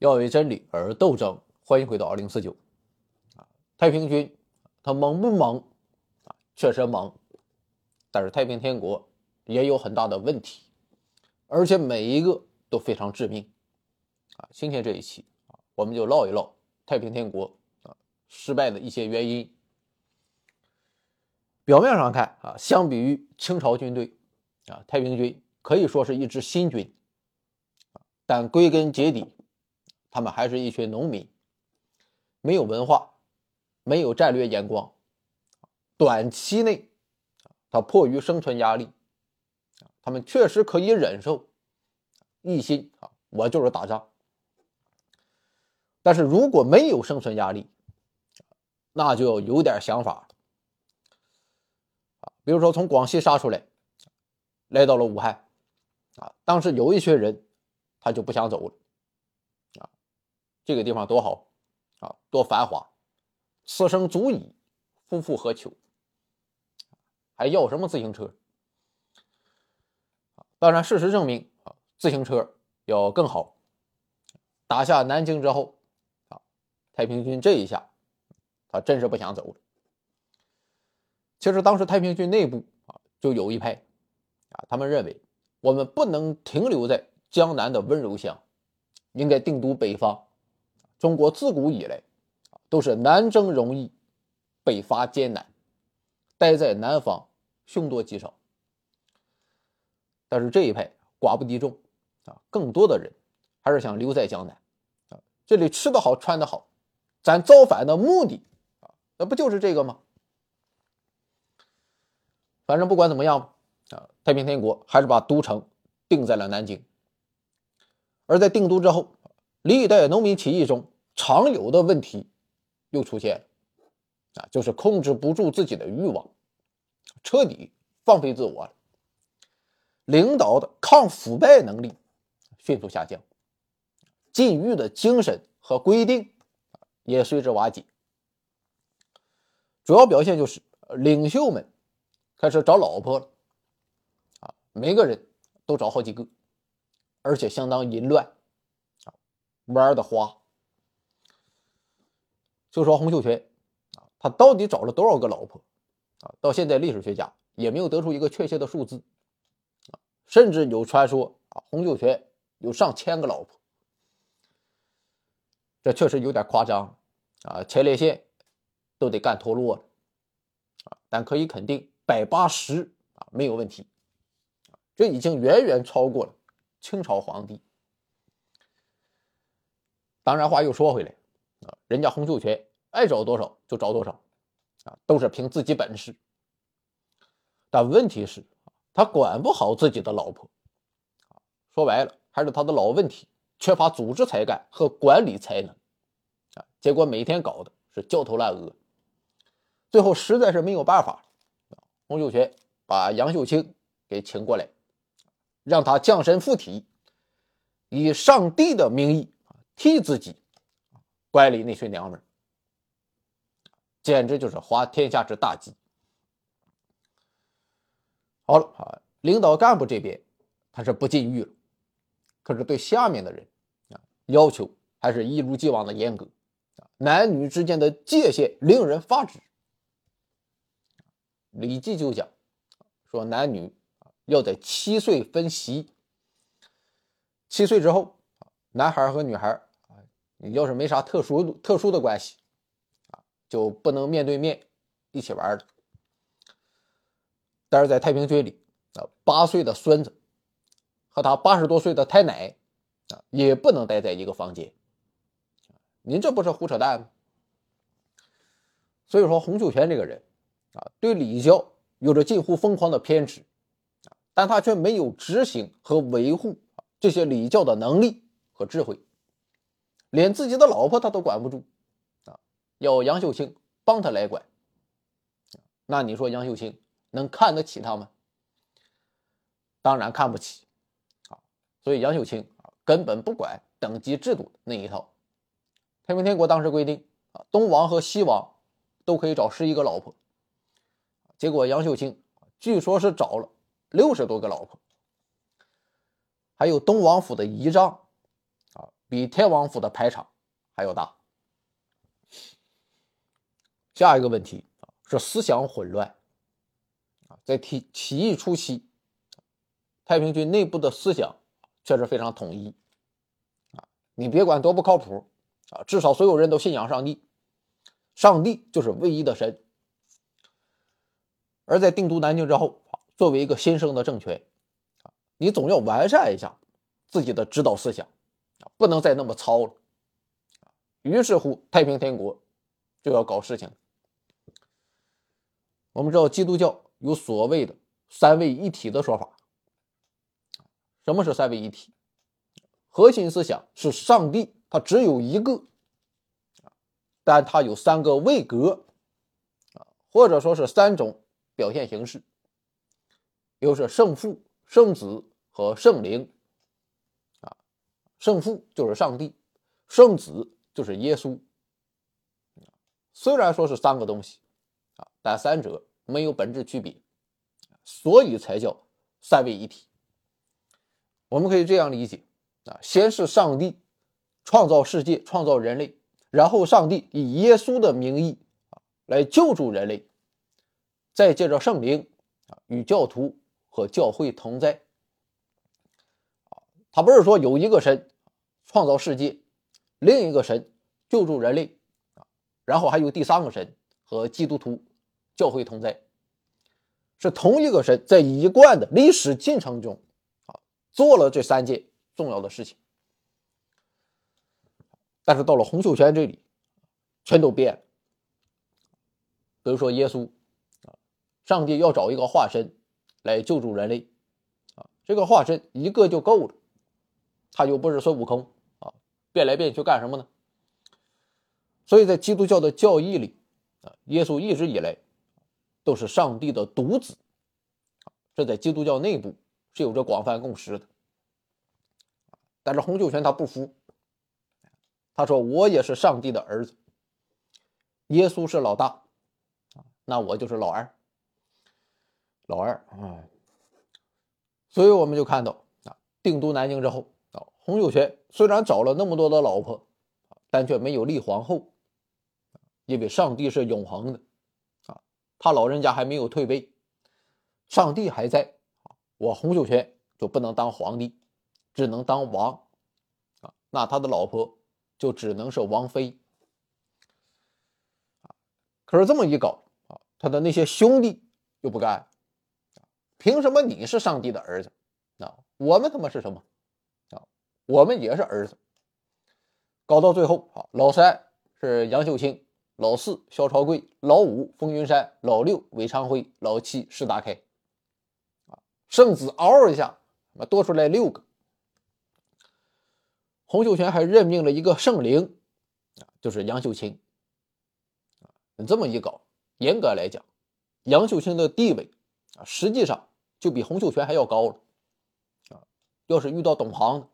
要为真理而斗争。欢迎回到二零四九。啊，太平军，他猛不猛？确实猛。但是太平天国也有很大的问题，而且每一个都非常致命。啊，今天这一期啊，我们就唠一唠太平天国啊失败的一些原因。表面上看啊，相比于清朝军队，啊，太平军可以说是一支新军。但归根结底，他们还是一群农民，没有文化，没有战略眼光，短期内，他迫于生存压力，他们确实可以忍受，一心啊，我就是打仗。但是如果没有生存压力，那就有点想法啊，比如说从广西杀出来，来到了武汉，啊，当时有一群人，他就不想走了，这个地方多好，啊，多繁华，此生足矣，夫复何求？还要什么自行车？当然，事实证明啊，自行车要更好。打下南京之后，啊，太平军这一下，他真是不想走了。其实当时太平军内部啊，就有一派，啊，他们认为我们不能停留在江南的温柔乡，应该定都北方。中国自古以来，都是南征容易，北伐艰难，待在南方。凶多吉少，但是这一派寡不敌众啊，更多的人还是想留在江南啊，这里吃得好，穿得好，咱造反的目的啊，那不就是这个吗？反正不管怎么样啊，太平天国还是把都城定在了南京。而在定都之后，历代农民起义中常有的问题又出现了啊，就是控制不住自己的欲望。彻底放飞自我了，领导的抗腐败能力迅速下降，禁欲的精神和规定也随之瓦解。主要表现就是领袖们开始找老婆了，啊，每个人都找好几个，而且相当淫乱，玩的花。就说洪秀全，啊，他到底找了多少个老婆？啊，到现在历史学家也没有得出一个确切的数字，啊，甚至有传说啊，洪秀全有上千个老婆，这确实有点夸张，啊，前列腺都得干脱落了，啊，但可以肯定百八十啊没有问题，这已经远远超过了清朝皇帝。当然话又说回来，啊，人家洪秀全爱找多少就找多少。啊，都是凭自己本事，但问题是，他管不好自己的老婆，说白了还是他的老问题，缺乏组织才干和管理才能，啊，结果每天搞的是焦头烂额，最后实在是没有办法，洪秀全把杨秀清给请过来，让他降神附体，以上帝的名义替自己管理那群娘们。简直就是滑天下之大稽。好了啊，领导干部这边他是不禁欲了，可是对下面的人啊要求还是一如既往的严格，男女之间的界限令人发指。《礼记》就讲说男女要在七岁分席，七岁之后男孩和女孩，你要是没啥特殊特殊的关系。啊就不能面对面一起玩了。但是在太平军里啊，八岁的孙子和他八十多岁的太奶啊，也不能待在一个房间。您这不是胡扯淡吗？所以说，洪秀全这个人啊，对礼教有着近乎疯狂的偏执啊，但他却没有执行和维护这些礼教的能力和智慧，连自己的老婆他都管不住。啊要杨秀清帮他来管，那你说杨秀清能看得起他吗？当然看不起啊！所以杨秀清啊根本不管等级制度那一套。太平天国当时规定啊，东王和西王都可以找十一个老婆，结果杨秀清据说是找了六十多个老婆，还有东王府的仪仗，比天王府的排场还要大。下一个问题是思想混乱，在起起义初期，太平军内部的思想确实非常统一啊，你别管多不靠谱啊，至少所有人都信仰上帝，上帝就是唯一的神。而在定都南京之后，作为一个新生的政权，你总要完善一下自己的指导思想，不能再那么糙了于是乎，太平天国就要搞事情。我们知道基督教有所谓的三位一体的说法。什么是三位一体？核心思想是上帝，他只有一个，但他有三个位格，或者说是三种表现形式，又是圣父、圣子和圣灵。圣父就是上帝，圣子就是耶稣。虽然说是三个东西。啊但三者没有本质区别，所以才叫三位一体。我们可以这样理解啊，先是上帝创造世界、创造人类，然后上帝以耶稣的名义啊来救助人类，再借着圣灵啊与教徒和教会同在。他不是说有一个神创造世界，另一个神救助人类啊，然后还有第三个神和基督徒。教会同在，是同一个神在一贯的历史进程中啊做了这三件重要的事情，但是到了洪秀全这里，全都变了。比如说耶稣啊，上帝要找一个化身来救助人类啊，这个化身一个就够了，他又不是孙悟空，变来变去干什么呢？所以在基督教的教义里啊，耶稣一直以来。都是上帝的独子，这在基督教内部是有着广泛共识的。但是洪秀全他不服，他说：“我也是上帝的儿子，耶稣是老大，那我就是老二，老二啊。”所以我们就看到啊，定都南京之后啊，洪秀全虽然找了那么多的老婆，但却没有立皇后，因为上帝是永恒的。啊他老人家还没有退位，上帝还在我洪秀全就不能当皇帝，只能当王啊，那他的老婆就只能是王妃可是这么一搞啊，他的那些兄弟又不干，凭什么你是上帝的儿子啊？我们他妈是什么？我们也是儿子。搞到最后啊，老三是杨秀清。老四萧朝贵，老五冯云山，老六韦昌辉，老七石达开，啊，圣子嗷一下，那多出来六个。洪秀全还任命了一个圣灵，啊，就是杨秀清，啊，这么一搞，严格来讲，杨秀清的地位，啊，实际上就比洪秀全还要高了，啊，要是遇到懂行的，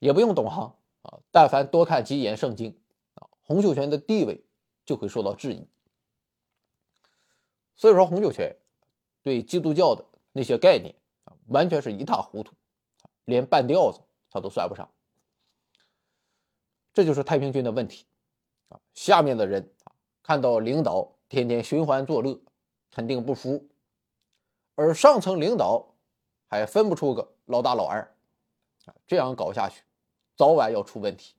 也不用懂行，啊，但凡多看几眼圣经啊。洪秀全的地位就会受到质疑，所以说洪秀全对基督教的那些概念啊，完全是一塌糊涂，连半吊子他都算不上。这就是太平军的问题啊！下面的人啊，看到领导天天寻欢作乐，肯定不服；而上层领导还分不出个老大老二啊，这样搞下去，早晚要出问题。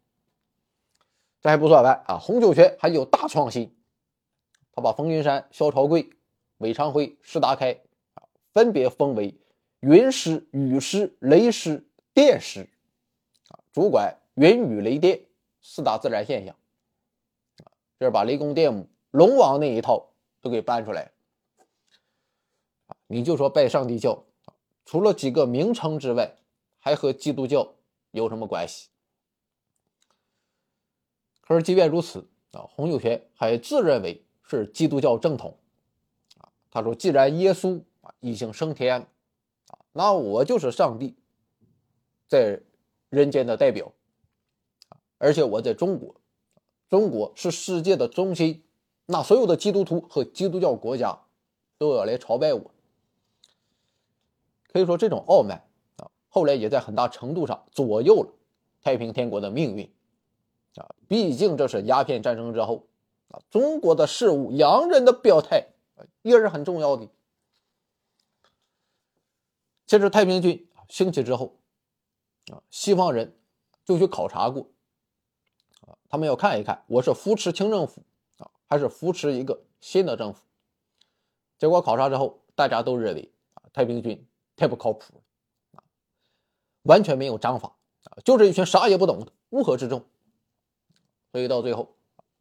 这还不算完啊！洪秀全还有大创新，他把冯云山、萧朝贵、韦昌辉、石达开啊，分别封为云师、雨师、雷师、电师啊，主管云雨雷电四大自然现象啊，这是把雷公电母、龙王那一套都给搬出来啊！你就说拜上帝教，除了几个名称之外，还和基督教有什么关系？而即便如此啊，洪秀全还自认为是基督教正统啊。他说：“既然耶稣啊已经升天啊，那我就是上帝在人间的代表啊。而且我在中国，中国是世界的中心，那所有的基督徒和基督教国家都要来朝拜我。可以说，这种傲慢啊，后来也在很大程度上左右了太平天国的命运啊！毕竟这是鸦片战争之后啊，中国的事物，洋人的表态也是很重要的。其实太平军兴起之后啊，西方人就去考察过啊，他们要看一看我是扶持清政府啊，还是扶持一个新的政府。结果考察之后，大家都认为啊，太平军太不靠谱啊，完全没有章法。啊，就是一群啥也不懂的乌合之众，所以到最后，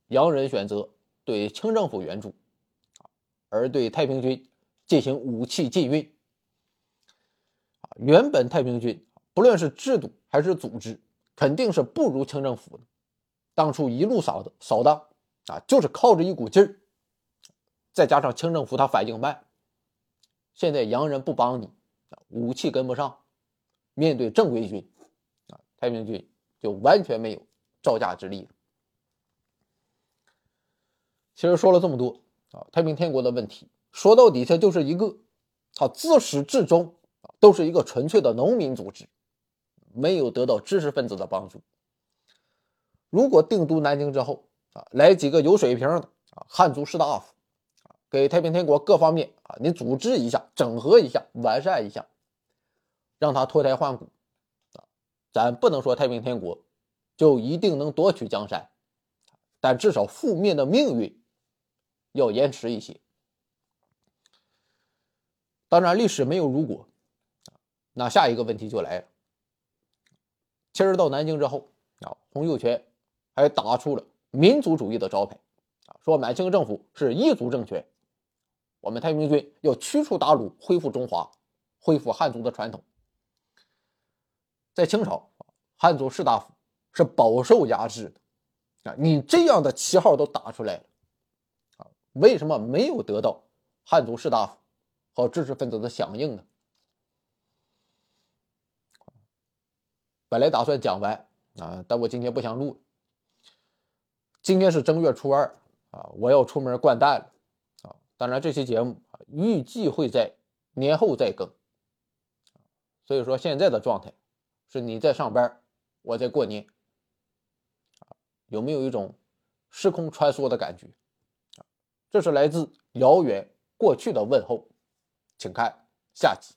洋人选择对清政府援助，而对太平军进行武器禁运。原本太平军不论是制度还是组织，肯定是不如清政府的。当初一路扫的扫荡，啊，就是靠着一股劲儿，再加上清政府他反应慢，现在洋人不帮你，武器跟不上，面对正规军。啊太平军就完全没有招架之力了。其实说了这么多啊，太平天国的问题说到底，它就是一个，它自始至终啊都是一个纯粹的农民组织，没有得到知识分子的帮助。如果定都南京之后啊，来几个有水平的啊汉族士大夫啊，给太平天国各方面啊你组织一下、整合一下、完善一下，让他脱胎换骨。啊咱不能说太平天国就一定能夺取江山，但至少覆灭的命运要延迟一些。当然，历史没有如果，那下一个问题就来了。其实到南京之后啊，洪秀全还打出了民族主义的招牌啊，说满清政府是异族政权，我们太平军要驱除鞑虏，恢复中华，恢复汉族的传统。在清朝，汉族士大夫是饱受压制的啊！你这样的旗号都打出来了，为什么没有得到汉族士大夫和知识分子的响应呢？本来打算讲完啊，但我今天不想录。今天是正月初二啊，我要出门掼蛋了啊！当然，这期节目预计会在年后再更，所以说现在的状态。是你在上班，我在过年，有没有一种时空穿梭的感觉？这是来自遥远过去的问候，请看下集。